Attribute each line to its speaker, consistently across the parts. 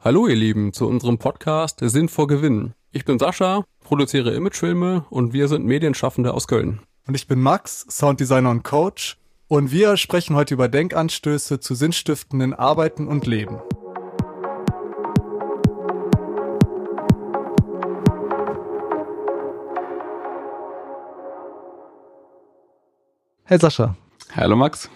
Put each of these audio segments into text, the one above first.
Speaker 1: Hallo ihr Lieben zu unserem Podcast Sinn vor Gewinn. Ich bin Sascha, produziere Imagefilme und wir sind Medienschaffende aus Köln.
Speaker 2: Und ich bin Max, Sounddesigner und Coach. Und wir sprechen heute über Denkanstöße zu sinnstiftenden Arbeiten und Leben. Hey Sascha.
Speaker 1: Hallo Max.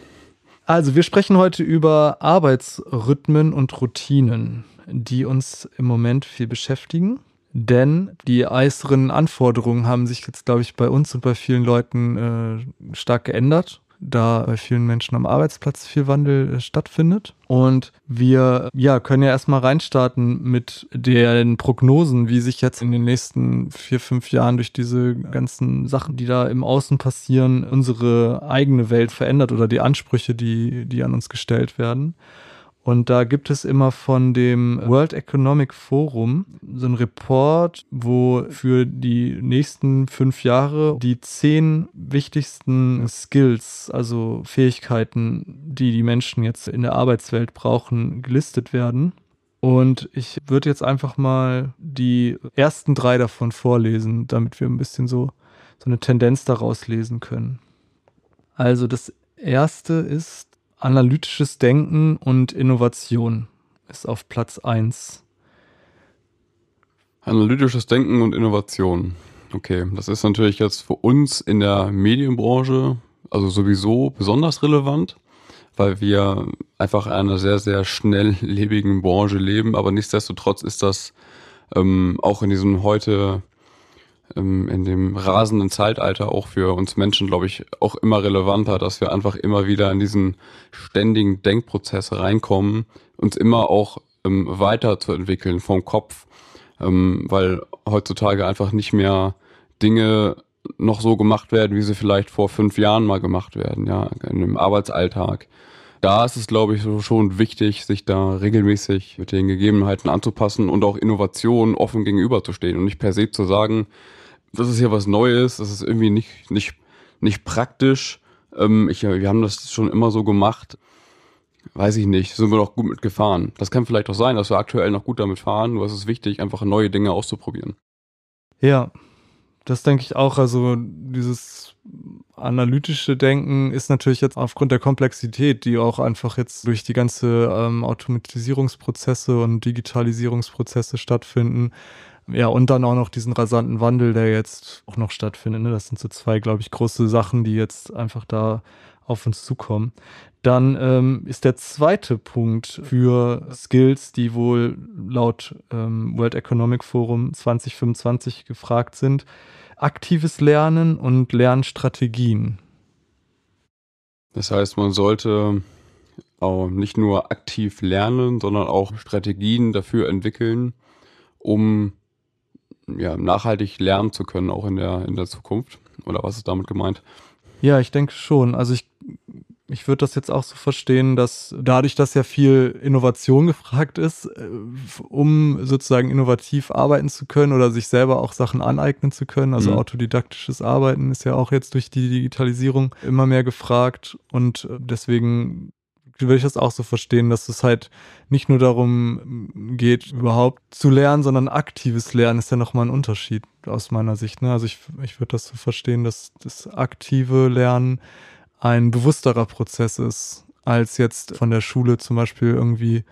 Speaker 2: Also wir sprechen heute über Arbeitsrhythmen und Routinen, die uns im Moment viel beschäftigen. Denn die äußeren Anforderungen haben sich jetzt, glaube ich, bei uns und bei vielen Leuten äh, stark geändert da bei vielen Menschen am Arbeitsplatz viel Wandel äh, stattfindet. Und wir ja, können ja erstmal reinstarten mit den Prognosen, wie sich jetzt in den nächsten vier, fünf Jahren durch diese ganzen Sachen, die da im Außen passieren, unsere eigene Welt verändert oder die Ansprüche, die, die an uns gestellt werden. Und da gibt es immer von dem World Economic Forum so ein Report, wo für die nächsten fünf Jahre die zehn wichtigsten Skills, also Fähigkeiten, die die Menschen jetzt in der Arbeitswelt brauchen, gelistet werden. Und ich würde jetzt einfach mal die ersten drei davon vorlesen, damit wir ein bisschen so, so eine Tendenz daraus lesen können. Also das erste ist Analytisches Denken und Innovation ist auf Platz 1.
Speaker 1: Analytisches Denken und Innovation. Okay, das ist natürlich jetzt für uns in der Medienbranche also sowieso besonders relevant, weil wir einfach in einer sehr, sehr schnelllebigen Branche leben. Aber nichtsdestotrotz ist das ähm, auch in diesem heute in dem rasenden Zeitalter auch für uns Menschen, glaube ich, auch immer relevanter, dass wir einfach immer wieder in diesen ständigen Denkprozess reinkommen, uns immer auch ähm, weiterzuentwickeln vom Kopf, ähm, weil heutzutage einfach nicht mehr Dinge noch so gemacht werden, wie sie vielleicht vor fünf Jahren mal gemacht werden, ja, in einem Arbeitsalltag. Da ist es, glaube ich, schon wichtig, sich da regelmäßig mit den Gegebenheiten anzupassen und auch Innovationen offen gegenüberzustehen und nicht per se zu sagen, das ist ja was Neues, das ist irgendwie nicht, nicht, nicht praktisch. Ähm, ich, wir haben das schon immer so gemacht. Weiß ich nicht, sind wir noch gut mit gefahren. Das kann vielleicht auch sein, dass wir aktuell noch gut damit fahren, nur es ist wichtig, einfach neue Dinge auszuprobieren.
Speaker 2: Ja, das denke ich auch. Also dieses analytische Denken ist natürlich jetzt aufgrund der Komplexität, die auch einfach jetzt durch die ganze ähm, Automatisierungsprozesse und Digitalisierungsprozesse stattfinden, ja, und dann auch noch diesen rasanten Wandel, der jetzt auch noch stattfindet. Ne? Das sind so zwei, glaube ich, große Sachen, die jetzt einfach da auf uns zukommen. Dann ähm, ist der zweite Punkt für Skills, die wohl laut ähm, World Economic Forum 2025 gefragt sind, aktives Lernen und Lernstrategien.
Speaker 1: Das heißt, man sollte auch nicht nur aktiv lernen, sondern auch Strategien dafür entwickeln, um ja, nachhaltig lernen zu können, auch in der, in der Zukunft? Oder was ist damit gemeint?
Speaker 2: Ja, ich denke schon. Also ich, ich würde das jetzt auch so verstehen, dass dadurch, dass ja viel Innovation gefragt ist, äh, um sozusagen innovativ arbeiten zu können oder sich selber auch Sachen aneignen zu können, also mhm. autodidaktisches Arbeiten ist ja auch jetzt durch die Digitalisierung immer mehr gefragt und deswegen würde ich das auch so verstehen, dass es halt nicht nur darum geht, überhaupt zu lernen, sondern aktives Lernen ist ja nochmal ein Unterschied aus meiner Sicht. Ne? Also ich, ich würde das so verstehen, dass das aktive Lernen ein bewussterer Prozess ist, als jetzt von der Schule zum Beispiel irgendwie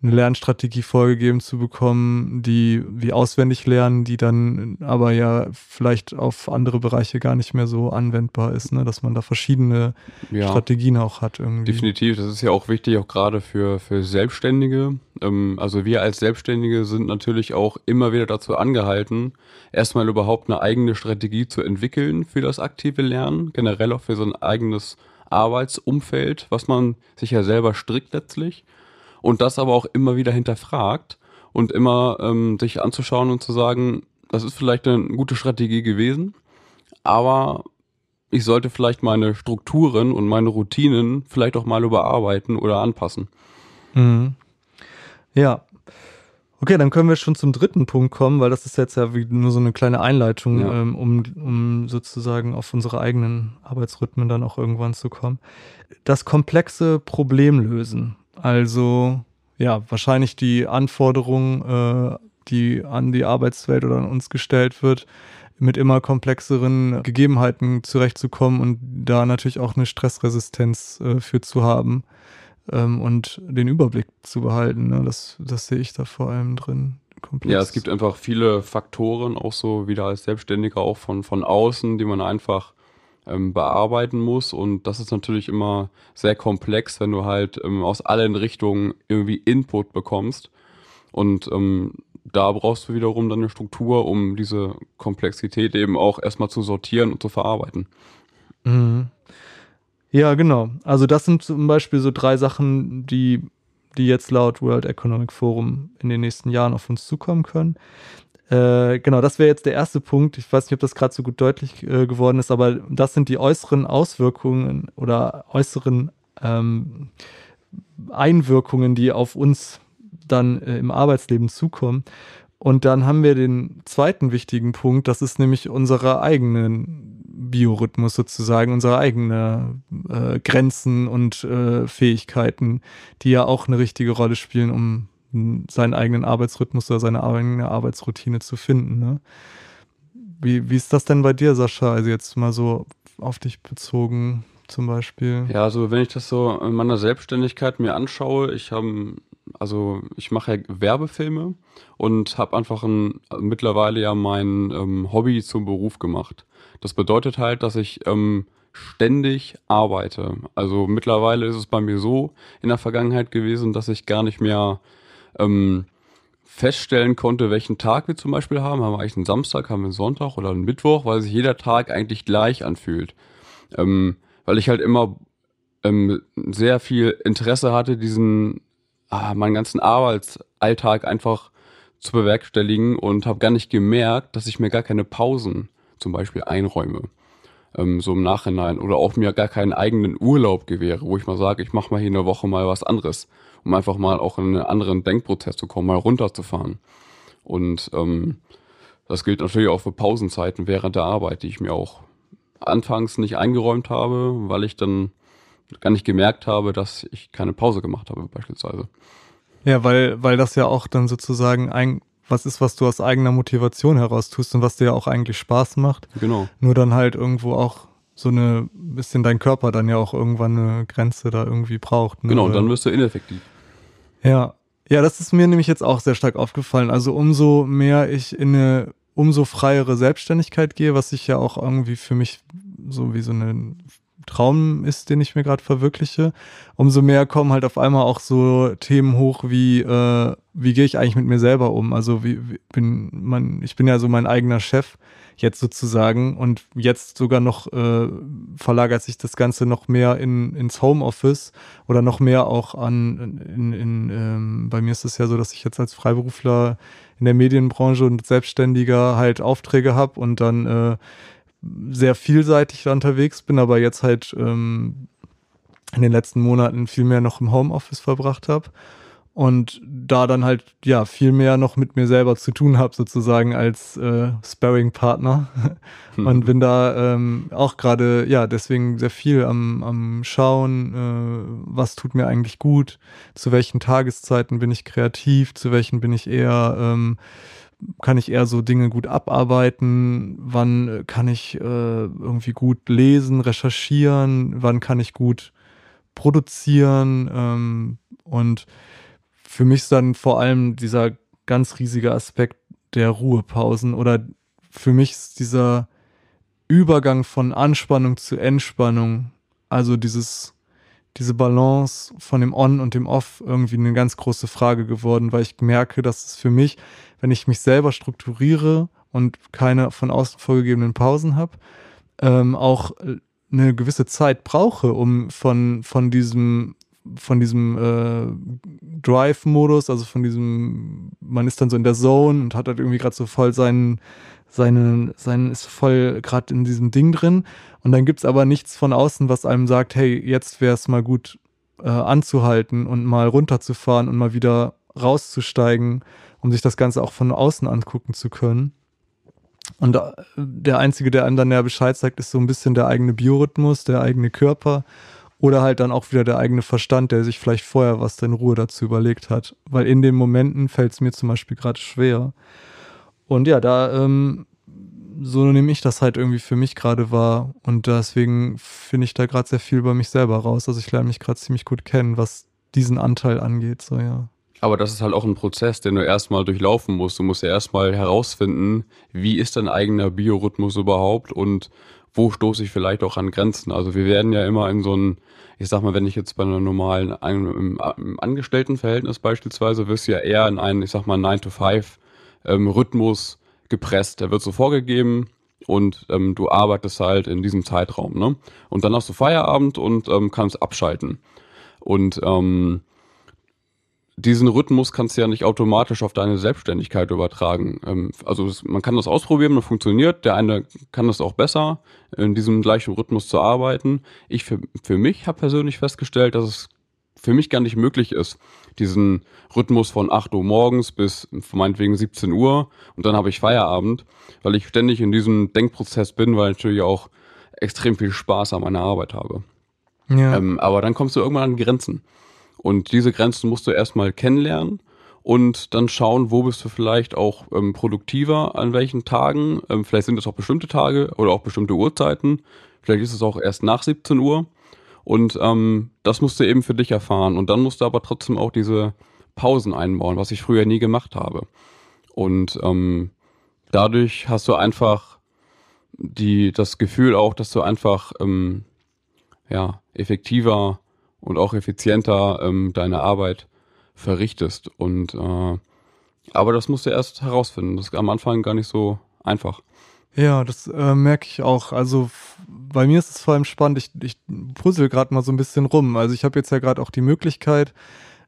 Speaker 2: eine Lernstrategie vorgegeben zu bekommen, die wie auswendig lernen, die dann aber ja vielleicht auf andere Bereiche gar nicht mehr so anwendbar ist, ne? dass man da verschiedene ja, Strategien auch hat irgendwie.
Speaker 1: Definitiv, das ist ja auch wichtig, auch gerade für, für Selbstständige. Ähm, also wir als Selbstständige sind natürlich auch immer wieder dazu angehalten, erstmal überhaupt eine eigene Strategie zu entwickeln für das aktive Lernen, generell auch für so ein eigenes Arbeitsumfeld, was man sich ja selber strickt letztlich und das aber auch immer wieder hinterfragt und immer ähm, sich anzuschauen und zu sagen, das ist vielleicht eine gute Strategie gewesen, aber ich sollte vielleicht meine Strukturen und meine Routinen vielleicht auch mal überarbeiten oder anpassen.
Speaker 2: Mhm. Ja. Okay, dann können wir schon zum dritten Punkt kommen, weil das ist jetzt ja wie nur so eine kleine Einleitung, ja. ähm, um, um sozusagen auf unsere eigenen Arbeitsrhythmen dann auch irgendwann zu kommen. Das komplexe Problemlösen. Also ja, wahrscheinlich die Anforderungen, äh, die an die Arbeitswelt oder an uns gestellt wird, mit immer komplexeren Gegebenheiten zurechtzukommen und da natürlich auch eine Stressresistenz äh, für zu haben ähm, und den Überblick zu behalten. Ne? Das, das sehe ich da vor allem drin.
Speaker 1: Komplex. Ja, es gibt einfach viele Faktoren, auch so wieder als Selbstständiger, auch von, von außen, die man einfach ähm, bearbeiten muss. Und das ist natürlich immer sehr komplex, wenn du halt ähm, aus allen Richtungen irgendwie Input bekommst. Und ähm, da brauchst du wiederum dann eine Struktur, um diese Komplexität eben auch erstmal zu sortieren und zu verarbeiten.
Speaker 2: Mhm. Ja, genau. Also das sind zum Beispiel so drei Sachen, die, die jetzt laut World Economic Forum in den nächsten Jahren auf uns zukommen können. Äh, genau, das wäre jetzt der erste Punkt. Ich weiß nicht, ob das gerade so gut deutlich äh, geworden ist, aber das sind die äußeren Auswirkungen oder äußeren ähm, Einwirkungen, die auf uns dann äh, im Arbeitsleben zukommen. Und dann haben wir den zweiten wichtigen Punkt, das ist nämlich unsere eigenen Biorhythmus sozusagen, unsere eigenen äh, Grenzen und äh, Fähigkeiten, die ja auch eine richtige Rolle spielen, um seinen eigenen Arbeitsrhythmus oder seine eigene Arbeitsroutine zu finden. Ne? Wie, wie ist das denn bei dir, Sascha? Also jetzt mal so auf dich bezogen zum Beispiel.
Speaker 1: Ja, also wenn ich das so in meiner Selbstständigkeit mir anschaue, ich habe also ich mache ja Werbefilme und habe einfach ein, mittlerweile ja mein ähm, Hobby zum Beruf gemacht. Das bedeutet halt, dass ich ähm, ständig arbeite. Also mittlerweile ist es bei mir so in der Vergangenheit gewesen, dass ich gar nicht mehr ähm, feststellen konnte, welchen Tag wir zum Beispiel haben. Haben wir eigentlich einen Samstag, haben wir einen Sonntag oder einen Mittwoch, weil sich jeder Tag eigentlich gleich anfühlt. Ähm, weil ich halt immer ähm, sehr viel Interesse hatte, diesen ah, meinen ganzen Arbeitsalltag einfach zu bewerkstelligen und habe gar nicht gemerkt, dass ich mir gar keine Pausen zum Beispiel einräume. Ähm, so im Nachhinein. Oder auch mir gar keinen eigenen Urlaub gewähre, wo ich mal sage, ich mache mal hier eine Woche mal was anderes um einfach mal auch in einen anderen Denkprozess zu kommen, mal runterzufahren. Und ähm, das gilt natürlich auch für Pausenzeiten während der Arbeit, die ich mir auch anfangs nicht eingeräumt habe, weil ich dann gar nicht gemerkt habe, dass ich keine Pause gemacht habe, beispielsweise.
Speaker 2: Ja, weil, weil das ja auch dann sozusagen ein, was ist, was du aus eigener Motivation heraus tust und was dir ja auch eigentlich Spaß macht.
Speaker 1: Genau.
Speaker 2: Nur dann halt irgendwo auch so eine bisschen dein Körper dann ja auch irgendwann eine Grenze da irgendwie braucht.
Speaker 1: Ne? Genau, dann wirst du ineffektiv.
Speaker 2: Ja. Ja, das ist mir nämlich jetzt auch sehr stark aufgefallen. Also umso mehr ich in eine umso freiere Selbstständigkeit gehe, was ich ja auch irgendwie für mich so wie so ein Traum ist, den ich mir gerade verwirkliche, umso mehr kommen halt auf einmal auch so Themen hoch wie, äh, wie gehe ich eigentlich mit mir selber um? Also wie, wie bin man, ich bin ja so mein eigener Chef jetzt sozusagen und jetzt sogar noch äh, verlagert sich das Ganze noch mehr in, ins Homeoffice oder noch mehr auch an, in, in, ähm, bei mir ist es ja so, dass ich jetzt als Freiberufler in der Medienbranche und Selbstständiger halt Aufträge habe und dann äh, sehr vielseitig unterwegs bin, aber jetzt halt ähm, in den letzten Monaten viel mehr noch im Homeoffice verbracht habe und da dann halt ja viel mehr noch mit mir selber zu tun habe sozusagen als äh, Sparring-Partner hm. und bin da ähm, auch gerade ja deswegen sehr viel am, am schauen, äh, was tut mir eigentlich gut, zu welchen Tageszeiten bin ich kreativ, zu welchen bin ich eher ähm, kann ich eher so Dinge gut abarbeiten, wann kann ich äh, irgendwie gut lesen, recherchieren, wann kann ich gut produzieren? Ähm, und für mich ist dann vor allem dieser ganz riesige Aspekt der Ruhepausen oder für mich ist dieser Übergang von Anspannung zu Entspannung, also dieses, diese Balance von dem On und dem Off irgendwie eine ganz große Frage geworden, weil ich merke, dass es für mich, wenn ich mich selber strukturiere und keine von außen vorgegebenen Pausen habe, ähm, auch eine gewisse Zeit brauche, um von, von diesem von diesem äh, Drive-Modus, also von diesem, man ist dann so in der Zone und hat halt irgendwie gerade so voll seinen, seinen, seinen, ist voll gerade in diesem Ding drin. Und dann gibt's aber nichts von außen, was einem sagt, hey, jetzt wäre es mal gut äh, anzuhalten und mal runterzufahren und mal wieder rauszusteigen, um sich das Ganze auch von außen angucken zu können. Und äh, der Einzige, der einem dann ja Bescheid sagt, ist so ein bisschen der eigene Biorhythmus, der eigene Körper Oder halt dann auch wieder der eigene Verstand, der sich vielleicht vorher was in Ruhe dazu überlegt hat. Weil in den Momenten fällt es mir zum Beispiel gerade schwer. Und ja, da ähm, so nehme ich das halt irgendwie für mich gerade wahr. Und deswegen finde ich da gerade sehr viel über mich selber raus. Also ich lerne mich gerade ziemlich gut kennen, was diesen Anteil angeht. So, ja.
Speaker 1: Aber das ist halt auch ein Prozess, den du erstmal durchlaufen musst. Du musst ja erstmal herausfinden, wie ist dein eigener Biorhythmus überhaupt und wo stoße ich vielleicht auch an Grenzen. Also wir werden ja immer in so ein, ich sag mal, wenn ich jetzt bei einer normalen, einem, im Angestelltenverhältnis beispielsweise, wirst du ja eher in einen, ich sag mal, 9-to-5 ähm, Rhythmus gepresst. Der wird so vorgegeben und ähm, du arbeitest halt in diesem Zeitraum. Ne? Und dann hast du Feierabend und ähm, kannst abschalten. Und ähm, diesen Rhythmus kannst du ja nicht automatisch auf deine Selbstständigkeit übertragen. Ähm, also man kann das ausprobieren, man funktioniert. Der eine kann das auch besser, in diesem gleichen Rhythmus zu arbeiten. Ich für, für mich habe persönlich festgestellt, dass es für mich gar nicht möglich ist, diesen Rhythmus von 8 Uhr morgens bis meinetwegen 17 Uhr und dann habe ich Feierabend, weil ich ständig in diesem Denkprozess bin, weil ich natürlich auch extrem viel Spaß an meiner Arbeit habe. Ja. Ähm, aber dann kommst du irgendwann an Grenzen. Und diese Grenzen musst du erstmal kennenlernen und dann schauen, wo bist du vielleicht auch ähm, produktiver, an welchen Tagen. Ähm, vielleicht sind es auch bestimmte Tage oder auch bestimmte Uhrzeiten. Vielleicht ist es auch erst nach 17 Uhr. Und ähm, das musst du eben für dich erfahren. Und dann musst du aber trotzdem auch diese Pausen einbauen, was ich früher nie gemacht habe. Und ähm, dadurch hast du einfach die, das Gefühl auch, dass du einfach ähm, ja, effektiver und auch effizienter ähm, deine Arbeit verrichtest. Und äh, aber das musst du erst herausfinden. Das ist am Anfang gar nicht so einfach.
Speaker 2: Ja, das äh, merke ich auch. Also bei mir ist es vor allem spannend. Ich, ich puzzle gerade mal so ein bisschen rum. Also ich habe jetzt ja gerade auch die Möglichkeit,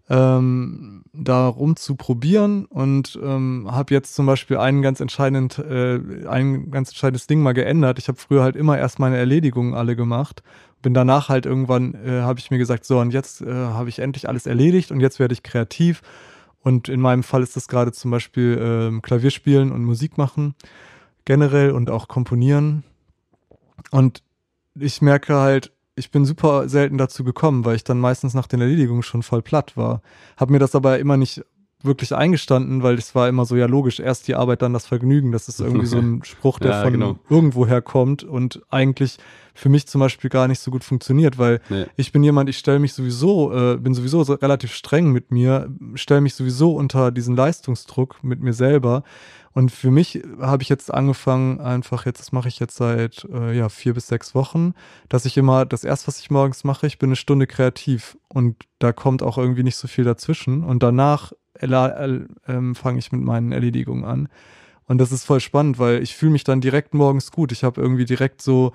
Speaker 2: ähm, da rumzuprobieren und ähm, habe jetzt zum Beispiel einen ganz entscheidend, äh, ein ganz entscheidendes Ding mal geändert. Ich habe früher halt immer erst meine Erledigungen alle gemacht bin danach halt irgendwann, äh, habe ich mir gesagt, so und jetzt äh, habe ich endlich alles erledigt und jetzt werde ich kreativ. Und in meinem Fall ist das gerade zum Beispiel äh, Klavierspielen und Musik machen generell und auch komponieren. Und ich merke halt, ich bin super selten dazu gekommen, weil ich dann meistens nach den Erledigungen schon voll platt war. Habe mir das aber immer nicht wirklich eingestanden, weil es war immer so, ja logisch, erst die Arbeit, dann das Vergnügen. Das ist irgendwie so ein Spruch, der ja, von genau. irgendwoher kommt und eigentlich für mich zum Beispiel gar nicht so gut funktioniert, weil nee. ich bin jemand, ich stelle mich sowieso, äh, bin sowieso so relativ streng mit mir, stelle mich sowieso unter diesen Leistungsdruck mit mir selber. Und für mich habe ich jetzt angefangen, einfach jetzt, das mache ich jetzt seit äh, ja, vier bis sechs Wochen, dass ich immer, das erste, was ich morgens mache, ich bin eine Stunde kreativ und da kommt auch irgendwie nicht so viel dazwischen. Und danach äh, fange ich mit meinen Erledigungen an. Und das ist voll spannend, weil ich fühle mich dann direkt morgens gut. Ich habe irgendwie direkt so,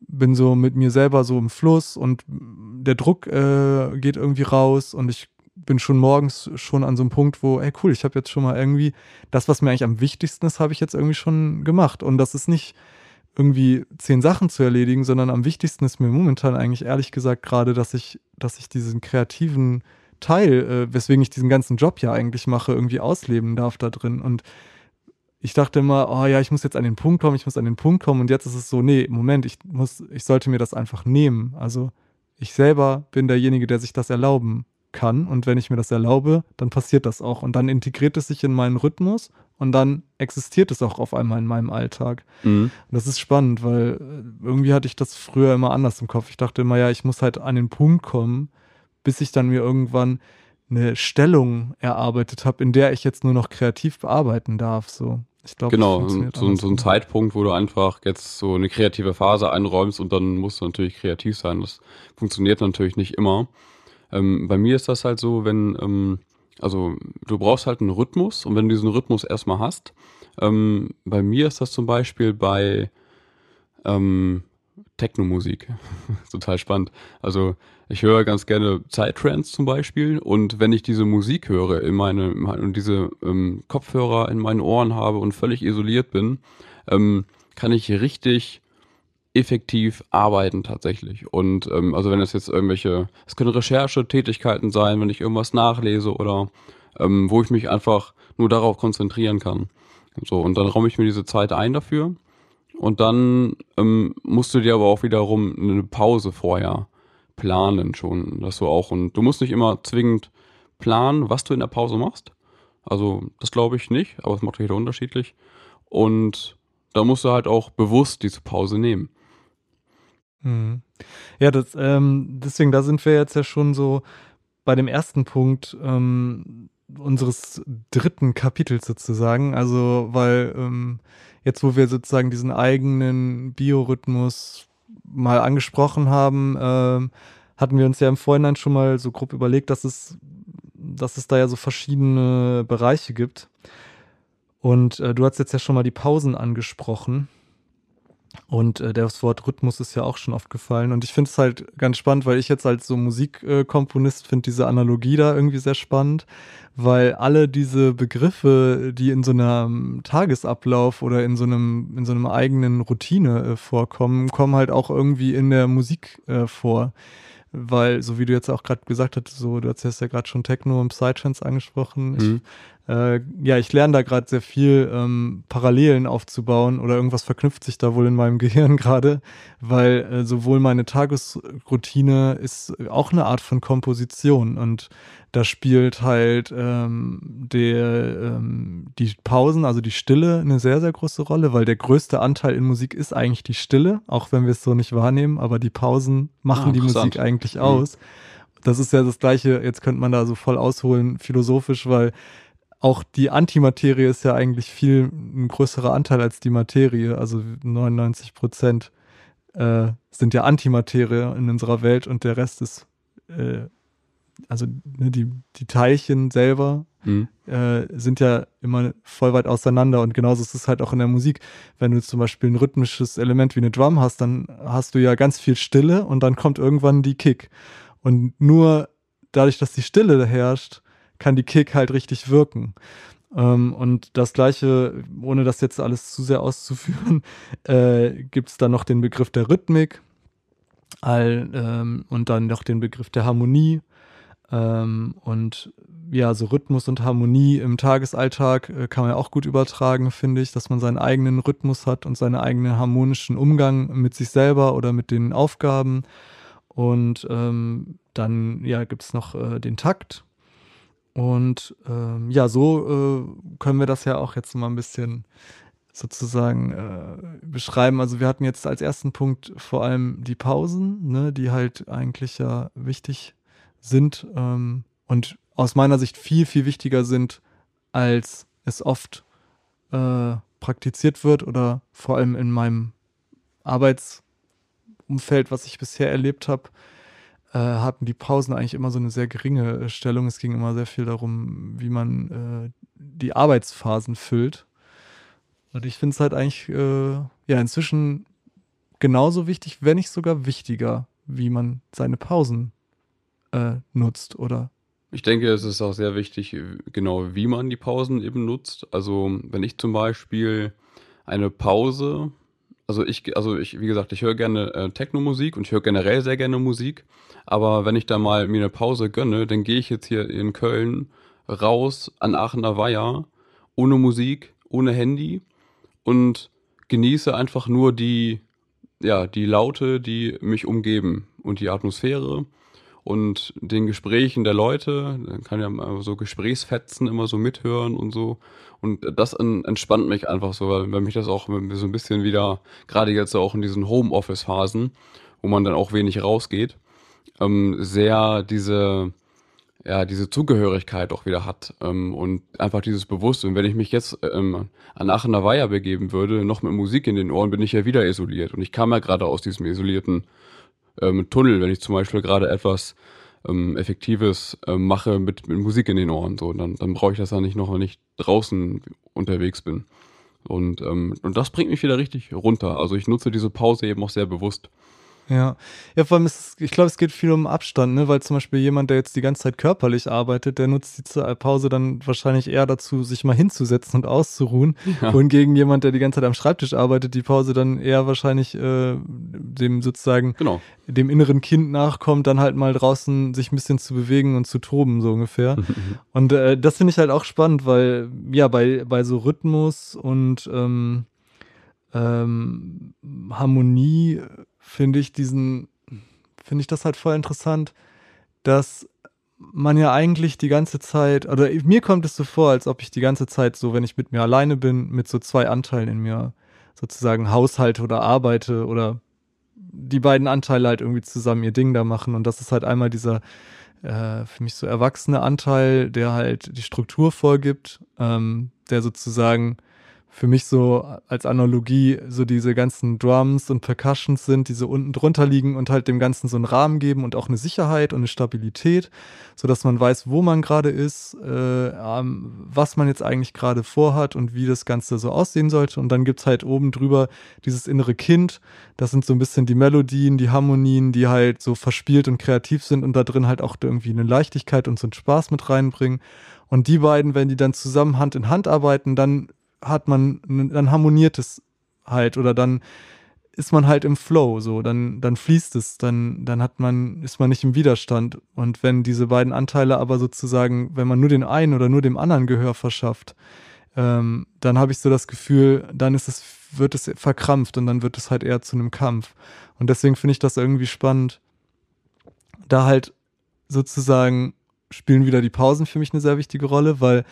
Speaker 2: bin so mit mir selber so im Fluss und der Druck äh, geht irgendwie raus und ich bin schon morgens schon an so einem Punkt, wo, ey cool, ich habe jetzt schon mal irgendwie das, was mir eigentlich am wichtigsten ist, habe ich jetzt irgendwie schon gemacht. Und das ist nicht irgendwie zehn Sachen zu erledigen, sondern am wichtigsten ist mir momentan eigentlich ehrlich gesagt gerade, dass ich, dass ich diesen kreativen Teil, äh, weswegen ich diesen ganzen Job ja eigentlich mache, irgendwie ausleben darf da drin. Und ich dachte immer, oh ja, ich muss jetzt an den Punkt kommen, ich muss an den Punkt kommen. Und jetzt ist es so, nee, Moment, ich muss, ich sollte mir das einfach nehmen. Also ich selber bin derjenige, der sich das erlauben kann. Und wenn ich mir das erlaube, dann passiert das auch. Und dann integriert es sich in meinen Rhythmus und dann existiert es auch auf einmal in meinem Alltag. Mhm. das ist spannend, weil äh, irgendwie hatte ich das früher immer anders im Kopf. Ich dachte immer, ja, ich muss halt an den Punkt kommen, bis ich dann mir irgendwann eine Stellung erarbeitet habe, in der ich jetzt nur noch kreativ bearbeiten darf. So.
Speaker 1: Ich glaube, genau, so, so, ein Zeitpunkt, wo du einfach jetzt so eine kreative Phase einräumst und dann musst du natürlich kreativ sein. Das funktioniert natürlich nicht immer. Ähm, bei mir ist das halt so, wenn, ähm, also du brauchst halt einen Rhythmus und wenn du diesen Rhythmus erstmal hast, ähm, bei mir ist das zum Beispiel bei ähm, Techno-Musik. Total spannend. Also ich höre ganz gerne Zeittrends zum Beispiel und wenn ich diese Musik höre in meine und diese ähm, Kopfhörer in meinen Ohren habe und völlig isoliert bin, ähm, kann ich richtig effektiv arbeiten tatsächlich. Und ähm, also wenn es jetzt irgendwelche, es können Recherchetätigkeiten sein, wenn ich irgendwas nachlese oder ähm, wo ich mich einfach nur darauf konzentrieren kann. So, und dann räume ich mir diese Zeit ein dafür. Und dann ähm, musst du dir aber auch wiederum eine Pause vorher planen schon, das so auch. Und du musst nicht immer zwingend planen, was du in der Pause machst. Also das glaube ich nicht, aber es macht jeder unterschiedlich. Und da musst du halt auch bewusst diese Pause nehmen.
Speaker 2: Mhm. Ja, das, ähm, deswegen, da sind wir jetzt ja schon so bei dem ersten Punkt ähm, unseres dritten Kapitels sozusagen. Also, weil ähm, jetzt, wo wir sozusagen diesen eigenen Biorhythmus mal angesprochen haben, ähm, hatten wir uns ja im Vorhinein schon mal so grob überlegt, dass es, dass es da ja so verschiedene Bereiche gibt. Und äh, du hast jetzt ja schon mal die Pausen angesprochen. Und äh, das Wort Rhythmus ist ja auch schon oft gefallen. Und ich finde es halt ganz spannend, weil ich jetzt als so Musikkomponist finde diese Analogie da irgendwie sehr spannend, weil alle diese Begriffe, die in so einem Tagesablauf oder in so einem, in so einem eigenen Routine äh, vorkommen, kommen halt auch irgendwie in der Musik äh, vor weil, so wie du jetzt auch gerade gesagt hast, so, du hast ja gerade schon Techno und Psytrance angesprochen. Mhm. Ich, äh, ja, ich lerne da gerade sehr viel ähm, Parallelen aufzubauen oder irgendwas verknüpft sich da wohl in meinem Gehirn gerade, weil äh, sowohl meine Tagesroutine ist auch eine Art von Komposition und da spielt halt ähm, der, ähm, die Pausen, also die Stille, eine sehr, sehr große Rolle, weil der größte Anteil in Musik ist eigentlich die Stille, auch wenn wir es so nicht wahrnehmen, aber die Pausen machen ah, die Musik eigentlich mhm. aus. Das ist ja das Gleiche, jetzt könnte man da so voll ausholen, philosophisch, weil auch die Antimaterie ist ja eigentlich viel ein größerer Anteil als die Materie. Also 99 Prozent äh, sind ja Antimaterie in unserer Welt und der Rest ist äh, also ne, die, die Teilchen selber mhm. äh, sind ja immer voll weit auseinander und genauso ist es halt auch in der Musik. Wenn du zum Beispiel ein rhythmisches Element wie eine Drum hast, dann hast du ja ganz viel Stille und dann kommt irgendwann die Kick. Und nur dadurch, dass die Stille herrscht, kann die Kick halt richtig wirken. Ähm, und das gleiche, ohne das jetzt alles zu sehr auszuführen, äh, gibt es dann noch den Begriff der Rhythmik all, ähm, und dann noch den Begriff der Harmonie ähm, und ja, so Rhythmus und Harmonie im Tagesalltag äh, kann man ja auch gut übertragen, finde ich, dass man seinen eigenen Rhythmus hat und seinen eigenen harmonischen Umgang mit sich selber oder mit den Aufgaben. Und ähm, dann ja, gibt es noch äh, den Takt. Und ähm, ja, so äh, können wir das ja auch jetzt mal ein bisschen sozusagen äh, beschreiben. Also wir hatten jetzt als ersten Punkt vor allem die Pausen, ne, die halt eigentlich ja wichtig sind ähm, und aus meiner Sicht viel, viel wichtiger sind, als es oft äh, praktiziert wird oder vor allem in meinem Arbeitsumfeld, was ich bisher erlebt habe, äh, hatten die Pausen eigentlich immer so eine sehr geringe äh, Stellung. Es ging immer sehr viel darum, wie man äh, die Arbeitsphasen füllt. Und ich finde es halt eigentlich äh, ja inzwischen genauso wichtig, wenn nicht sogar wichtiger, wie man seine Pausen äh, nutzt, oder?
Speaker 1: Ich denke, es ist auch sehr wichtig, genau wie man die Pausen eben nutzt. Also wenn ich zum Beispiel eine Pause, also ich, also ich, wie gesagt, ich höre gerne äh, Techno-Musik und ich höre generell sehr gerne Musik. Aber wenn ich da mal mir eine Pause gönne, dann gehe ich jetzt hier in Köln raus an Aachener Weiher ohne Musik, ohne Handy und genieße einfach nur die, ja, die Laute, die mich umgeben und die Atmosphäre und den Gesprächen der Leute, dann kann ja so Gesprächsfetzen immer so mithören und so. Und das entspannt mich einfach so, weil, weil mich das auch so ein bisschen wieder, gerade jetzt auch in diesen Homeoffice-Phasen, wo man dann auch wenig rausgeht, ähm, sehr diese, ja, diese Zugehörigkeit auch wieder hat ähm, und einfach dieses Bewusstsein. Wenn ich mich jetzt ähm, an Aachener Weiher begeben würde, noch mit Musik in den Ohren, bin ich ja wieder isoliert. Und ich kam ja gerade aus diesem isolierten ähm, Tunnel, wenn ich zum Beispiel gerade etwas ähm, Effektives ähm, mache mit, mit Musik in den Ohren. So, dann, dann brauche ich das ja nicht noch, wenn ich draußen unterwegs bin. Und, ähm, und das bringt mich wieder richtig runter. Also ich nutze diese Pause eben auch sehr bewusst.
Speaker 2: Ja, ja, vor allem ist, ich glaube, es geht viel um Abstand, ne? weil zum Beispiel jemand, der jetzt die ganze Zeit körperlich arbeitet, der nutzt die Pause dann wahrscheinlich eher dazu, sich mal hinzusetzen und auszuruhen. Ja. Wohingegen jemand, der die ganze Zeit am Schreibtisch arbeitet, die Pause dann eher wahrscheinlich äh, dem sozusagen genau. dem inneren Kind nachkommt, dann halt mal draußen sich ein bisschen zu bewegen und zu toben, so ungefähr. und äh, das finde ich halt auch spannend, weil ja, bei, bei so Rhythmus und ähm, ähm, Harmonie finde ich diesen, finde ich das halt voll interessant, dass man ja eigentlich die ganze Zeit, oder mir kommt es so vor, als ob ich die ganze Zeit so, wenn ich mit mir alleine bin, mit so zwei Anteilen in mir sozusagen haushalte oder arbeite oder die beiden Anteile halt irgendwie zusammen ihr Ding da machen. Und das ist halt einmal dieser äh, für mich so erwachsene Anteil, der halt die Struktur vorgibt, ähm, der sozusagen für mich so als Analogie so diese ganzen Drums und Percussions sind, die so unten drunter liegen und halt dem Ganzen so einen Rahmen geben und auch eine Sicherheit und eine Stabilität, so dass man weiß, wo man gerade ist, äh, was man jetzt eigentlich gerade vorhat und wie das Ganze so aussehen sollte. Und dann gibt's halt oben drüber dieses innere Kind. Das sind so ein bisschen die Melodien, die Harmonien, die halt so verspielt und kreativ sind und da drin halt auch irgendwie eine Leichtigkeit und so einen Spaß mit reinbringen. Und die beiden, wenn die dann zusammen Hand in Hand arbeiten, dann hat man, dann harmoniert es halt oder dann ist man halt im Flow, so, dann, dann fließt es, dann, dann hat man, ist man nicht im Widerstand. Und wenn diese beiden Anteile aber sozusagen, wenn man nur den einen oder nur dem anderen Gehör verschafft, ähm, dann habe ich so das Gefühl, dann ist es, wird es verkrampft und dann wird es halt eher zu einem Kampf. Und deswegen finde ich das irgendwie spannend, da halt sozusagen spielen wieder die Pausen für mich eine sehr wichtige Rolle, weil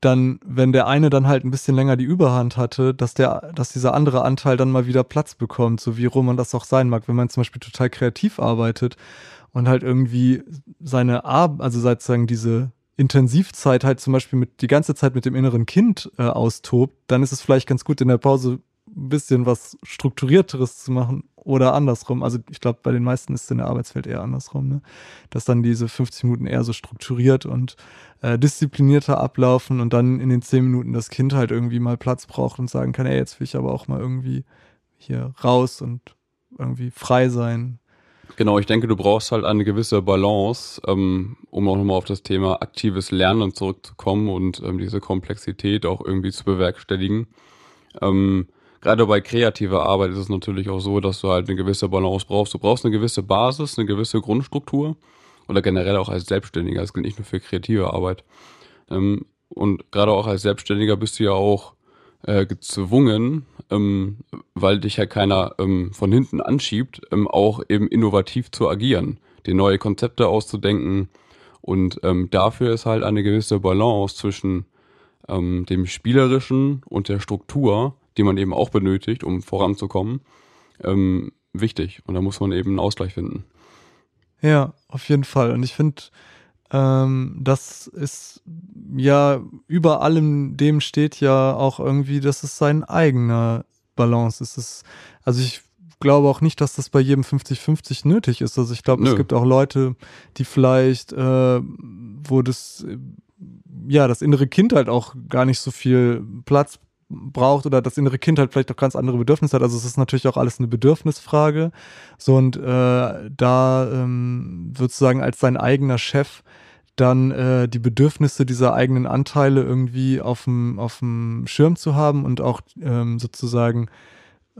Speaker 2: dann, wenn der eine dann halt ein bisschen länger die Überhand hatte, dass der, dass dieser andere Anteil dann mal wieder Platz bekommt, so wie Roman das auch sein mag, wenn man zum Beispiel total kreativ arbeitet und halt irgendwie seine Arbeit, also sozusagen diese Intensivzeit halt zum Beispiel mit die ganze Zeit mit dem inneren Kind äh, austobt, dann ist es vielleicht ganz gut in der Pause ein bisschen was strukturierteres zu machen oder andersrum. Also ich glaube, bei den meisten ist es in der Arbeitswelt eher andersrum, ne? dass dann diese 50 Minuten eher so strukturiert und äh, disziplinierter ablaufen und dann in den 10 Minuten das Kind halt irgendwie mal Platz braucht und sagen kann, ey, jetzt will ich aber auch mal irgendwie hier raus und irgendwie frei sein.
Speaker 1: Genau, ich denke, du brauchst halt eine gewisse Balance, ähm, um auch nochmal auf das Thema aktives Lernen zurückzukommen und ähm, diese Komplexität auch irgendwie zu bewerkstelligen. Ähm, gerade bei kreativer Arbeit ist es natürlich auch so, dass du halt eine gewisse Balance brauchst. Du brauchst eine gewisse Basis, eine gewisse Grundstruktur oder generell auch als Selbstständiger. Das gilt nicht nur für kreative Arbeit. Ähm, und gerade auch als Selbstständiger bist du ja auch äh, gezwungen, ähm, weil dich ja keiner ähm, von hinten anschiebt, auch eben innovativ zu agieren, dir neue Konzepte auszudenken. Und dafür ist halt eine gewisse Balance zwischen dem Spielerischen und der Struktur die man eben auch benötigt, um voranzukommen, ähm, wichtig. Und da muss man eben einen Ausgleich finden.
Speaker 2: Ja, auf jeden Fall. Und ich finde, ähm, das ist ja über allem dem steht ja auch irgendwie, dass es sein eigener Balance ist. Es, also ich glaube auch nicht, dass das bei jedem 50-50 nötig ist. Also ich glaube, es gibt auch Leute, die vielleicht, äh, wo das ja, das innere Kind halt auch gar nicht so viel Platz braucht oder das innere Kind halt vielleicht auch ganz andere Bedürfnisse hat. Also es ist natürlich auch alles eine Bedürfnisfrage. So und äh, da ähm, sozusagen als sein eigener Chef dann äh, die Bedürfnisse dieser eigenen Anteile irgendwie auf dem Schirm zu haben und auch ähm, sozusagen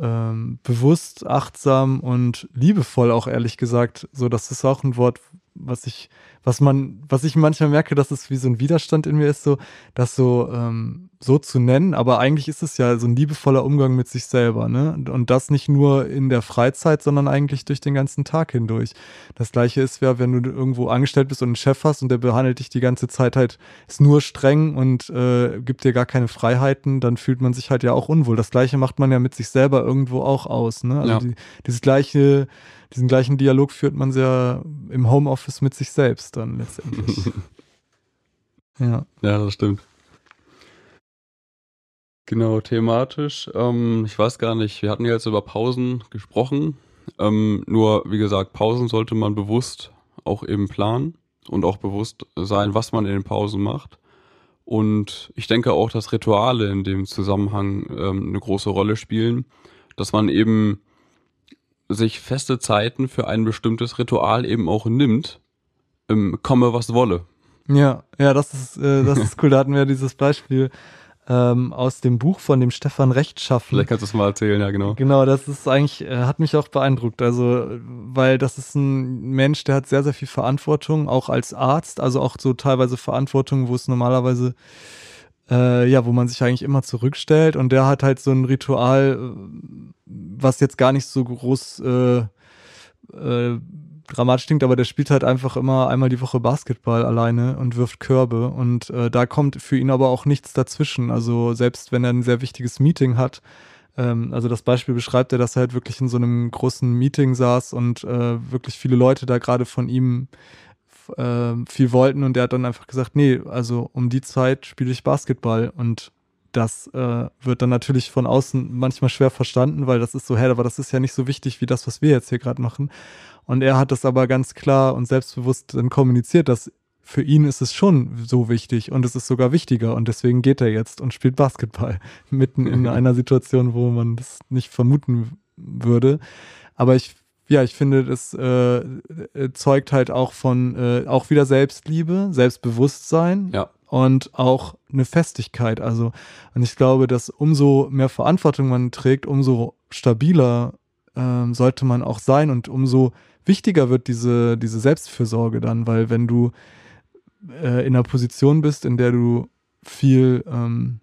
Speaker 2: ähm, bewusst, achtsam und liebevoll auch ehrlich gesagt. So, das ist auch ein Wort, was ich, was man, was ich manchmal merke, dass es wie so ein Widerstand in mir ist, so, das so, ähm, so zu nennen, aber eigentlich ist es ja so ein liebevoller Umgang mit sich selber, ne? Und das nicht nur in der Freizeit, sondern eigentlich durch den ganzen Tag hindurch. Das gleiche ist ja, wenn du irgendwo angestellt bist und einen Chef hast und der behandelt dich die ganze Zeit halt, ist nur streng und äh, gibt dir gar keine Freiheiten, dann fühlt man sich halt ja auch unwohl. Das gleiche macht man ja mit sich selber irgendwo auch aus, ne? Also ja. die, dieses gleiche, diesen gleichen Dialog führt man sehr im Homeoffice mit sich selbst dann letztendlich.
Speaker 1: ja. Ja, das stimmt. Genau, thematisch. Ähm, ich weiß gar nicht, wir hatten ja jetzt über Pausen gesprochen. Ähm, nur, wie gesagt, Pausen sollte man bewusst auch eben planen und auch bewusst sein, was man in den Pausen macht. Und ich denke auch, dass Rituale in dem Zusammenhang ähm, eine große Rolle spielen, dass man eben sich feste Zeiten für ein bestimmtes Ritual eben auch nimmt, komme was wolle.
Speaker 2: Ja, ja, das ist, äh, das ist cool. Da hatten wir dieses Beispiel ähm, aus dem Buch von dem Stefan Rechtschaffen.
Speaker 1: Vielleicht kannst du es mal erzählen, ja, genau.
Speaker 2: Genau, das ist eigentlich, äh, hat mich auch beeindruckt. Also, weil das ist ein Mensch, der hat sehr, sehr viel Verantwortung, auch als Arzt, also auch so teilweise Verantwortung, wo es normalerweise äh, ja, wo man sich eigentlich immer zurückstellt und der hat halt so ein Ritual, was jetzt gar nicht so groß äh, äh, dramatisch klingt, aber der spielt halt einfach immer einmal die Woche Basketball alleine und wirft Körbe. Und äh, da kommt für ihn aber auch nichts dazwischen. Also selbst wenn er ein sehr wichtiges Meeting hat, ähm, also das Beispiel beschreibt er, dass er halt wirklich in so einem großen Meeting saß und äh, wirklich viele Leute da gerade von ihm äh, viel wollten. Und er hat dann einfach gesagt, nee, also um die Zeit spiele ich Basketball. Und das äh, wird dann natürlich von außen manchmal schwer verstanden, weil das ist so, hä, aber das ist ja nicht so wichtig wie das, was wir jetzt hier gerade machen. Und er hat das aber ganz klar und selbstbewusst dann kommuniziert, dass für ihn ist es schon so wichtig und es ist sogar wichtiger und deswegen geht er jetzt und spielt Basketball mitten in einer Situation, wo man das nicht vermuten würde. Aber ich, ja, ich finde, das äh, zeugt halt auch von, äh, auch wieder Selbstliebe, Selbstbewusstsein.
Speaker 1: Ja.
Speaker 2: Und auch eine Festigkeit. Also, und ich glaube, dass umso mehr Verantwortung man trägt, umso stabiler ähm, sollte man auch sein und umso wichtiger wird diese, diese Selbstfürsorge dann, weil wenn du äh, in einer Position bist, in der du viel ähm,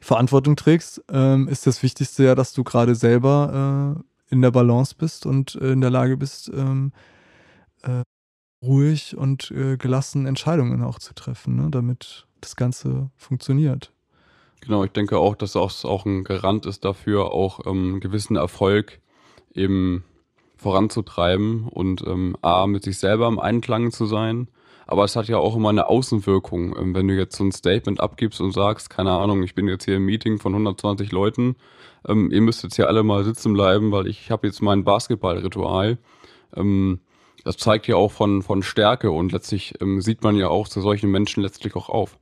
Speaker 2: Verantwortung trägst, ähm, ist das Wichtigste ja, dass du gerade selber äh, in der Balance bist und äh, in der Lage bist, ähm, äh, ruhig und äh, gelassen Entscheidungen auch zu treffen, ne, damit das Ganze funktioniert.
Speaker 1: Genau, ich denke auch, dass das auch ein Garant ist dafür, auch ähm, gewissen Erfolg eben voranzutreiben und ähm, A, mit sich selber im Einklang zu sein aber es hat ja auch immer eine Außenwirkung. Ähm, wenn du jetzt so ein Statement abgibst und sagst, keine Ahnung, ich bin jetzt hier im Meeting von 120 Leuten, ähm, ihr müsst jetzt hier alle mal sitzen bleiben, weil ich habe jetzt mein Basketballritual. Ähm, das zeigt ja auch von, von Stärke und letztlich ähm, sieht man ja auch zu solchen Menschen letztlich auch auf.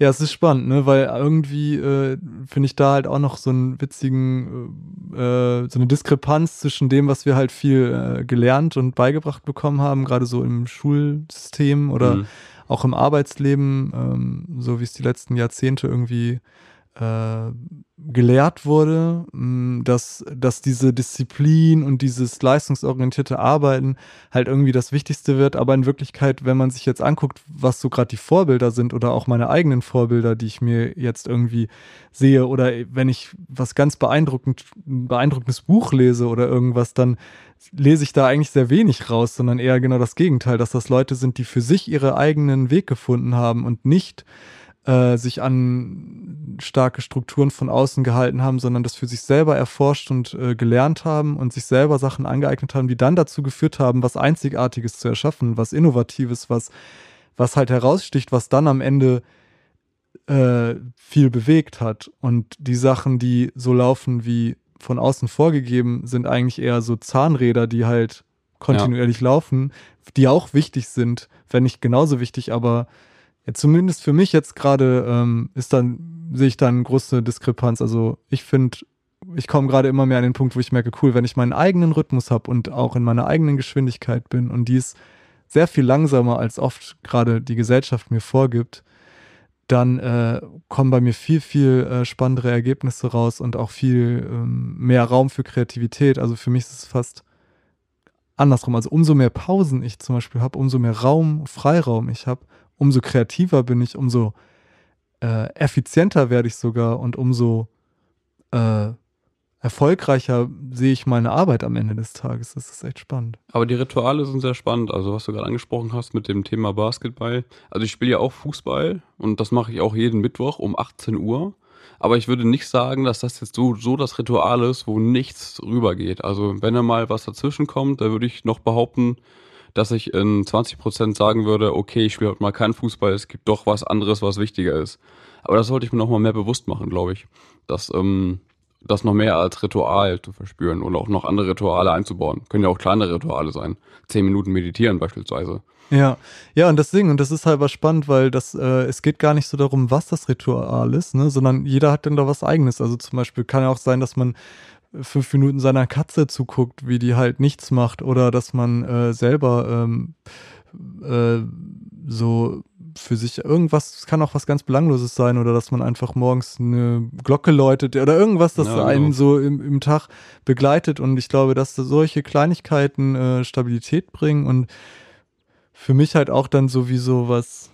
Speaker 2: Ja, es ist spannend, ne? weil irgendwie äh, finde ich da halt auch noch so einen witzigen, äh, so eine Diskrepanz zwischen dem, was wir halt viel äh, gelernt und beigebracht bekommen haben, gerade so im Schulsystem oder mhm. auch im Arbeitsleben, ähm, so wie es die letzten Jahrzehnte irgendwie äh, gelehrt wurde, mm, dass, dass diese Disziplin und dieses leistungsorientierte Arbeiten halt irgendwie das Wichtigste wird. Aber in Wirklichkeit, wenn man sich jetzt anguckt, was so gerade die Vorbilder sind oder auch meine eigenen Vorbilder, die ich mir jetzt irgendwie sehe oder wenn ich was ganz beeindruckend, ein beeindruckendes Buch lese oder irgendwas, dann lese ich da eigentlich sehr wenig raus, sondern eher genau das Gegenteil, dass das Leute sind, die für sich ihre eigenen Weg gefunden haben und nicht äh, sich an starke Strukturen von außen gehalten haben, sondern das für sich selber erforscht und äh, gelernt haben und sich selber Sachen angeeignet haben, die dann dazu geführt haben, was Einzigartiges zu erschaffen, was Innovatives, was, was halt heraussticht, was dann am Ende äh, viel bewegt hat. Und die Sachen, die so laufen wie von außen vorgegeben, sind eigentlich eher so Zahnräder, die halt kontinuierlich ja. laufen, die auch wichtig sind, wenn nicht genauso wichtig, aber ja, zumindest für mich jetzt gerade ähm, ist dann, sehe ich da eine große Diskrepanz. Also ich finde, ich komme gerade immer mehr an den Punkt, wo ich merke, cool, wenn ich meinen eigenen Rhythmus habe und auch in meiner eigenen Geschwindigkeit bin und die ist sehr viel langsamer, als oft gerade die Gesellschaft mir vorgibt, dann äh, kommen bei mir viel, viel äh, spannendere Ergebnisse raus und auch viel ähm, mehr Raum für Kreativität. Also für mich ist es fast andersrum. Also umso mehr Pausen ich zum Beispiel habe, umso mehr Raum, Freiraum ich habe, umso kreativer bin ich, umso äh, effizienter werde ich sogar und umso äh, erfolgreicher sehe ich meine Arbeit am Ende des Tages. Das ist echt spannend.
Speaker 1: Aber die Rituale sind sehr spannend. Also was du gerade angesprochen hast mit dem Thema Basketball. Also ich spiele ja auch Fußball und das mache ich auch jeden Mittwoch um 18 Uhr. Aber ich würde nicht sagen, dass das jetzt so, so das Ritual ist, wo nichts rübergeht. Also wenn da mal was dazwischen kommt, da würde ich noch behaupten, dass ich in 20 Prozent sagen würde, okay, ich spiele heute mal keinen Fußball, es gibt doch was anderes, was wichtiger ist. Aber das sollte ich mir noch mal mehr bewusst machen, glaube ich. Dass ähm, das noch mehr als Ritual zu verspüren und auch noch andere Rituale einzubauen. Können ja auch kleine Rituale sein. Zehn Minuten meditieren beispielsweise.
Speaker 2: Ja, ja, und das Ding, und das ist halt was spannend, weil das, äh, es geht gar nicht so darum, was das Ritual ist, ne, sondern jeder hat dann da was eigenes. Also zum Beispiel kann ja auch sein, dass man fünf Minuten seiner Katze zuguckt, wie die halt nichts macht, oder dass man äh, selber ähm, äh, so für sich irgendwas, es kann auch was ganz Belangloses sein, oder dass man einfach morgens eine Glocke läutet oder irgendwas, das ja, einen genau. so im, im Tag begleitet. Und ich glaube, dass solche Kleinigkeiten äh, Stabilität bringen und für mich halt auch dann sowieso was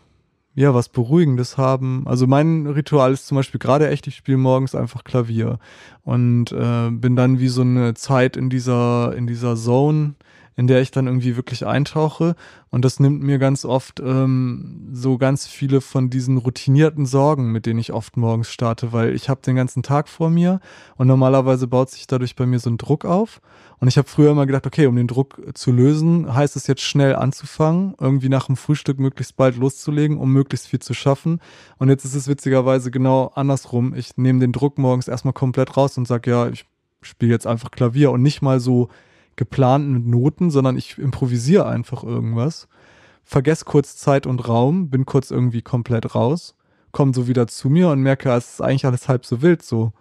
Speaker 2: ja, was Beruhigendes haben. Also mein Ritual ist zum Beispiel gerade echt, ich spiele morgens einfach Klavier und äh, bin dann wie so eine Zeit in dieser, in dieser Zone, in der ich dann irgendwie wirklich eintauche. Und das nimmt mir ganz oft ähm, so ganz viele von diesen routinierten Sorgen, mit denen ich oft morgens starte, weil ich habe den ganzen Tag vor mir und normalerweise baut sich dadurch bei mir so ein Druck auf. Und ich habe früher immer gedacht, okay, um den Druck zu lösen, heißt es jetzt schnell anzufangen, irgendwie nach dem Frühstück möglichst bald loszulegen, um möglichst viel zu schaffen. Und jetzt ist es witzigerweise genau andersrum. Ich nehme den Druck morgens erstmal komplett raus und sage, ja, ich spiele jetzt einfach Klavier und nicht mal so geplant mit Noten, sondern ich improvisiere einfach irgendwas, vergesse kurz Zeit und Raum, bin kurz irgendwie komplett raus, komme so wieder zu mir und merke, es ist eigentlich alles halb so wild so.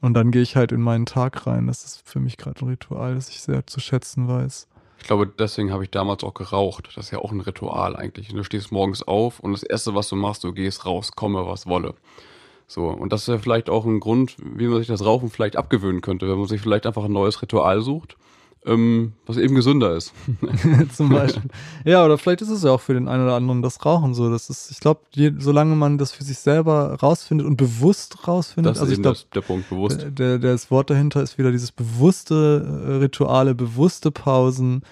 Speaker 2: Und dann gehe ich halt in meinen Tag rein. Das ist für mich gerade ein Ritual, das ich sehr zu schätzen weiß.
Speaker 1: Ich glaube, deswegen habe ich damals auch geraucht. Das ist ja auch ein Ritual eigentlich. Du stehst morgens auf und das Erste, was du machst, du gehst raus, komme, was wolle. So, und das ist ja vielleicht auch ein Grund, wie man sich das Rauchen vielleicht abgewöhnen könnte, wenn man sich vielleicht einfach ein neues Ritual sucht ähm, was eben gesünder ist.
Speaker 2: Zum Beispiel. Ja, oder vielleicht ist es ja auch für den einen oder anderen das Rauchen so. Das ist, ich glaube, solange man das für sich selber rausfindet und bewusst rausfindet.
Speaker 1: Das also ist ich glaub, der Punkt, bewusst.
Speaker 2: Der, der, das Wort dahinter ist wieder dieses bewusste äh, Rituale, bewusste Pausen,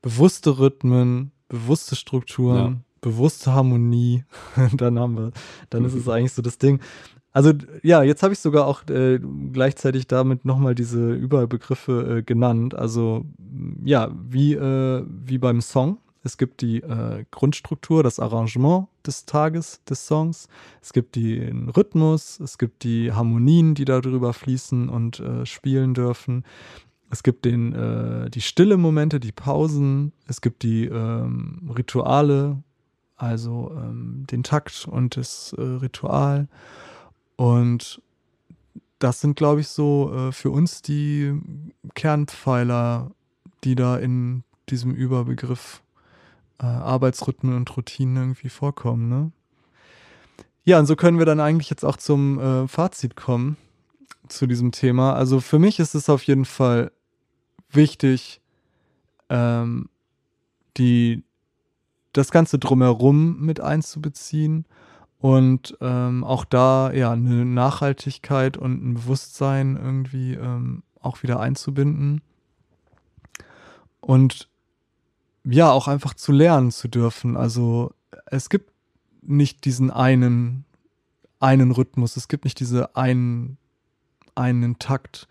Speaker 2: bewusste Rhythmen, bewusste Strukturen. Ja. Bewusste Harmonie, dann haben wir, dann ist es eigentlich so das Ding. Also ja, jetzt habe ich sogar auch äh, gleichzeitig damit nochmal diese Überbegriffe äh, genannt. Also ja, wie, äh, wie beim Song. Es gibt die äh, Grundstruktur, das Arrangement des Tages, des Songs. Es gibt den Rhythmus, es gibt die Harmonien, die darüber fließen und äh, spielen dürfen. Es gibt den, äh, die stille Momente, die Pausen. Es gibt die ähm, Rituale, also ähm, den Takt und das Ritual. Und das sind, glaube ich, so äh, für uns die Kernpfeiler, die da in diesem Überbegriff äh, Arbeitsrhythmen und Routinen irgendwie vorkommen. Ne? Ja, und so können wir dann eigentlich jetzt auch zum äh, Fazit kommen zu diesem Thema. Also für mich ist es auf jeden Fall wichtig, ähm, die, das Ganze drumherum mit einzubeziehen und ähm, auch da ja eine Nachhaltigkeit und ein Bewusstsein irgendwie ähm, auch wieder einzubinden. Und ja, auch einfach zu lernen zu dürfen. Also es gibt nicht diesen einen, einen Rhythmus, es gibt nicht diese einen, einen Takt,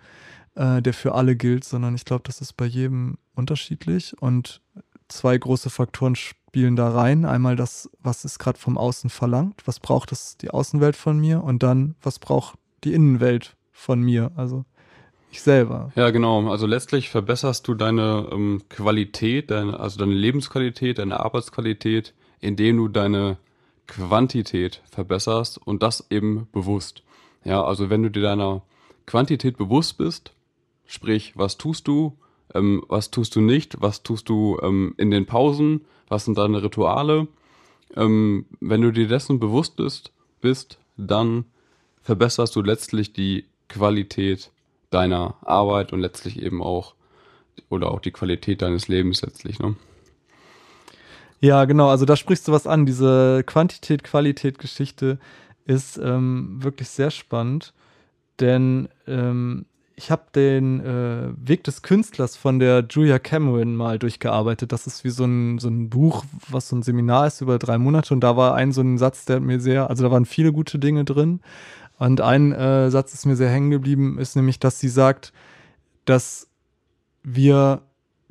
Speaker 2: äh, der für alle gilt, sondern ich glaube, das ist bei jedem unterschiedlich. Und zwei große Faktoren spielen da rein. Einmal das, was ist gerade vom Außen verlangt, was braucht es die Außenwelt von mir und dann, was braucht die Innenwelt von mir, also ich selber.
Speaker 1: Ja, genau. Also letztlich verbesserst du deine ähm, Qualität, deine, also deine Lebensqualität, deine Arbeitsqualität, indem du deine Quantität verbesserst und das eben bewusst. Ja, also wenn du dir deiner Quantität bewusst bist, sprich, was tust du, ähm, was tust du nicht, was tust du ähm, in den Pausen, was sind deine Rituale. Ähm, wenn du dir dessen bewusst bist, bist, dann verbesserst du letztlich die Qualität deiner Arbeit und letztlich eben auch oder auch die Qualität deines Lebens letztlich. Ne?
Speaker 2: Ja, genau. Also da sprichst du was an. Diese Quantität-Qualität-Geschichte ist ähm, wirklich sehr spannend, denn ähm, ich habe den äh, Weg des Künstlers von der Julia Cameron mal durchgearbeitet. Das ist wie so ein, so ein Buch, was so ein Seminar ist über drei Monate. Und da war ein so ein Satz, der mir sehr, also da waren viele gute Dinge drin. Und ein äh, Satz ist mir sehr hängen geblieben, ist nämlich, dass sie sagt, dass wir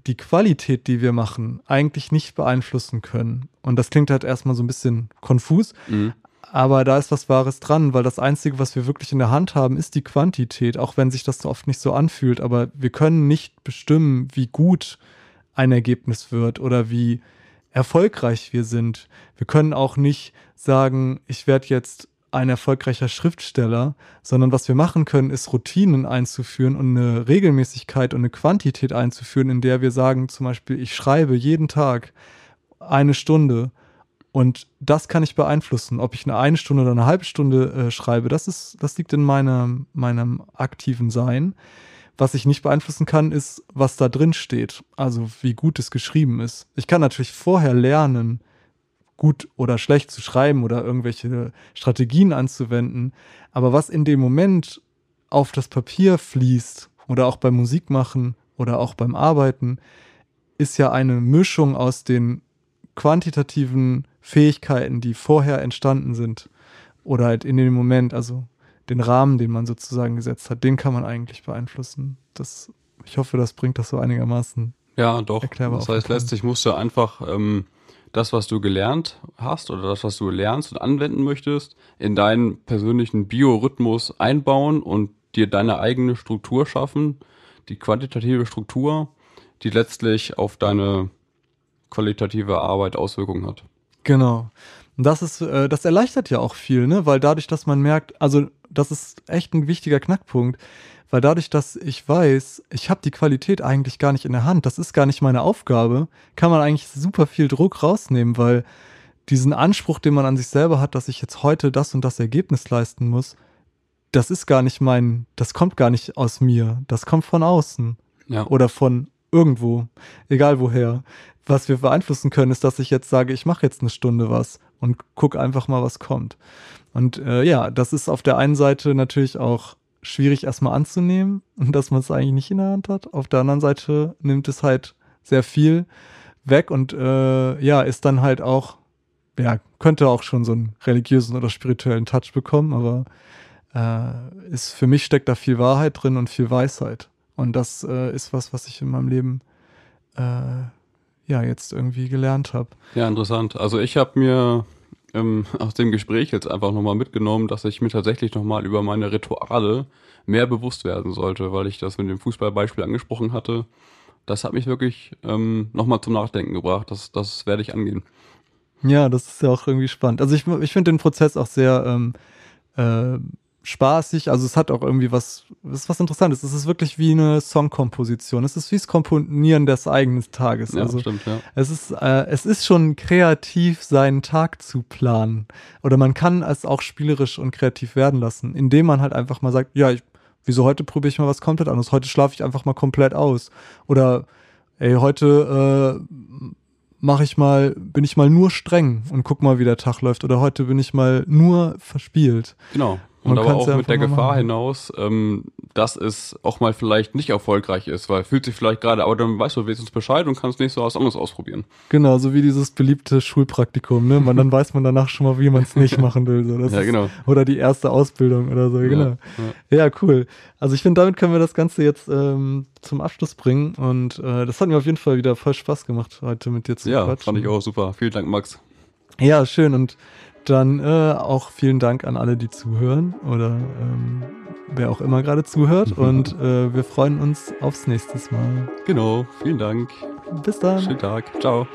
Speaker 2: die Qualität, die wir machen, eigentlich nicht beeinflussen können. Und das klingt halt erstmal so ein bisschen konfus, mhm. Aber da ist was Wahres dran, weil das Einzige, was wir wirklich in der Hand haben, ist die Quantität, auch wenn sich das so oft nicht so anfühlt. Aber wir können nicht bestimmen, wie gut ein Ergebnis wird oder wie erfolgreich wir sind. Wir können auch nicht sagen, ich werde jetzt ein erfolgreicher Schriftsteller, sondern was wir machen können, ist Routinen einzuführen und eine Regelmäßigkeit und eine Quantität einzuführen, in der wir sagen, zum Beispiel, ich schreibe jeden Tag eine Stunde und das kann ich beeinflussen, ob ich eine eine Stunde oder eine halbe Stunde äh, schreibe. Das ist, das liegt in meinem, meinem aktiven Sein. Was ich nicht beeinflussen kann, ist, was da drin steht. Also wie gut es geschrieben ist. Ich kann natürlich vorher lernen, gut oder schlecht zu schreiben oder irgendwelche Strategien anzuwenden. Aber was in dem Moment auf das Papier fließt oder auch beim Musikmachen oder auch beim Arbeiten, ist ja eine Mischung aus den quantitativen Fähigkeiten, die vorher entstanden sind oder halt in dem Moment, also den Rahmen, den man sozusagen gesetzt hat, den kann man eigentlich beeinflussen. Das, ich hoffe, das bringt das so einigermaßen.
Speaker 1: Ja, doch. Das heißt, letztlich musst du einfach ähm, das, was du gelernt hast oder das, was du lernst und anwenden möchtest, in deinen persönlichen Biorhythmus einbauen und dir deine eigene Struktur schaffen, die quantitative Struktur, die letztlich auf deine qualitative Arbeit Auswirkungen hat.
Speaker 2: Genau. Und das ist, äh, das erleichtert ja auch viel, ne? Weil dadurch, dass man merkt, also das ist echt ein wichtiger Knackpunkt, weil dadurch, dass ich weiß, ich habe die Qualität eigentlich gar nicht in der Hand, das ist gar nicht meine Aufgabe, kann man eigentlich super viel Druck rausnehmen, weil diesen Anspruch, den man an sich selber hat, dass ich jetzt heute das und das Ergebnis leisten muss, das ist gar nicht mein, das kommt gar nicht aus mir, das kommt von außen ja. oder von irgendwo, egal woher. Was wir beeinflussen können, ist, dass ich jetzt sage, ich mache jetzt eine Stunde was und guck einfach mal, was kommt. Und äh, ja, das ist auf der einen Seite natürlich auch schwierig erstmal anzunehmen und dass man es eigentlich nicht in der Hand hat. Auf der anderen Seite nimmt es halt sehr viel weg und äh, ja, ist dann halt auch, ja, könnte auch schon so einen religiösen oder spirituellen Touch bekommen, aber äh, ist für mich steckt da viel Wahrheit drin und viel Weisheit. Und das äh, ist was, was ich in meinem Leben äh, ja jetzt irgendwie gelernt habe.
Speaker 1: Ja, interessant. Also ich habe mir ähm, aus dem Gespräch jetzt einfach nochmal mitgenommen, dass ich mir tatsächlich nochmal über meine Rituale mehr bewusst werden sollte, weil ich das mit dem Fußballbeispiel angesprochen hatte. Das hat mich wirklich ähm, nochmal zum Nachdenken gebracht. Das, das werde ich angehen.
Speaker 2: Ja, das ist ja auch irgendwie spannend. Also ich, ich finde den Prozess auch sehr ähm, äh, spaßig. Also es hat auch irgendwie was, es ist was Interessantes. Es ist wirklich wie eine Songkomposition. Es ist wie das Komponieren des eigenen Tages.
Speaker 1: Ja,
Speaker 2: also
Speaker 1: stimmt, ja.
Speaker 2: Es ist, äh, es ist schon kreativ, seinen Tag zu planen. Oder man kann es auch spielerisch und kreativ werden lassen, indem man halt einfach mal sagt, ja, ich, wieso heute probiere ich mal was komplett anderes? Heute schlafe ich einfach mal komplett aus. Oder ey, heute äh, mache ich mal, bin ich mal nur streng und guck mal, wie der Tag läuft. Oder heute bin ich mal nur verspielt.
Speaker 1: Genau. Und aber auch ja mit der Gefahr machen. hinaus, ähm, dass es auch mal vielleicht nicht erfolgreich ist, weil fühlt sich vielleicht gerade, aber dann weißt du wenigstens Bescheid und kannst nächstes Mal was anderes ausprobieren.
Speaker 2: Genau, so wie dieses beliebte Schulpraktikum, ne? Man, dann weiß man danach schon mal, wie man es nicht machen will. So.
Speaker 1: Das ja, genau.
Speaker 2: Ist, oder die erste Ausbildung oder so, genau. Ja, ja. cool. Also ich finde, damit können wir das Ganze jetzt ähm, zum Abschluss bringen und äh, das hat mir auf jeden Fall wieder voll Spaß gemacht, heute mit dir zu
Speaker 1: Ja, quatschen. fand ich auch super. Vielen Dank, Max.
Speaker 2: Ja, schön und dann äh, auch vielen Dank an alle, die zuhören oder ähm, wer auch immer gerade zuhört. Und äh, wir freuen uns aufs nächste Mal.
Speaker 1: Genau, vielen Dank.
Speaker 2: Bis dann.
Speaker 1: Schönen Tag. Ciao.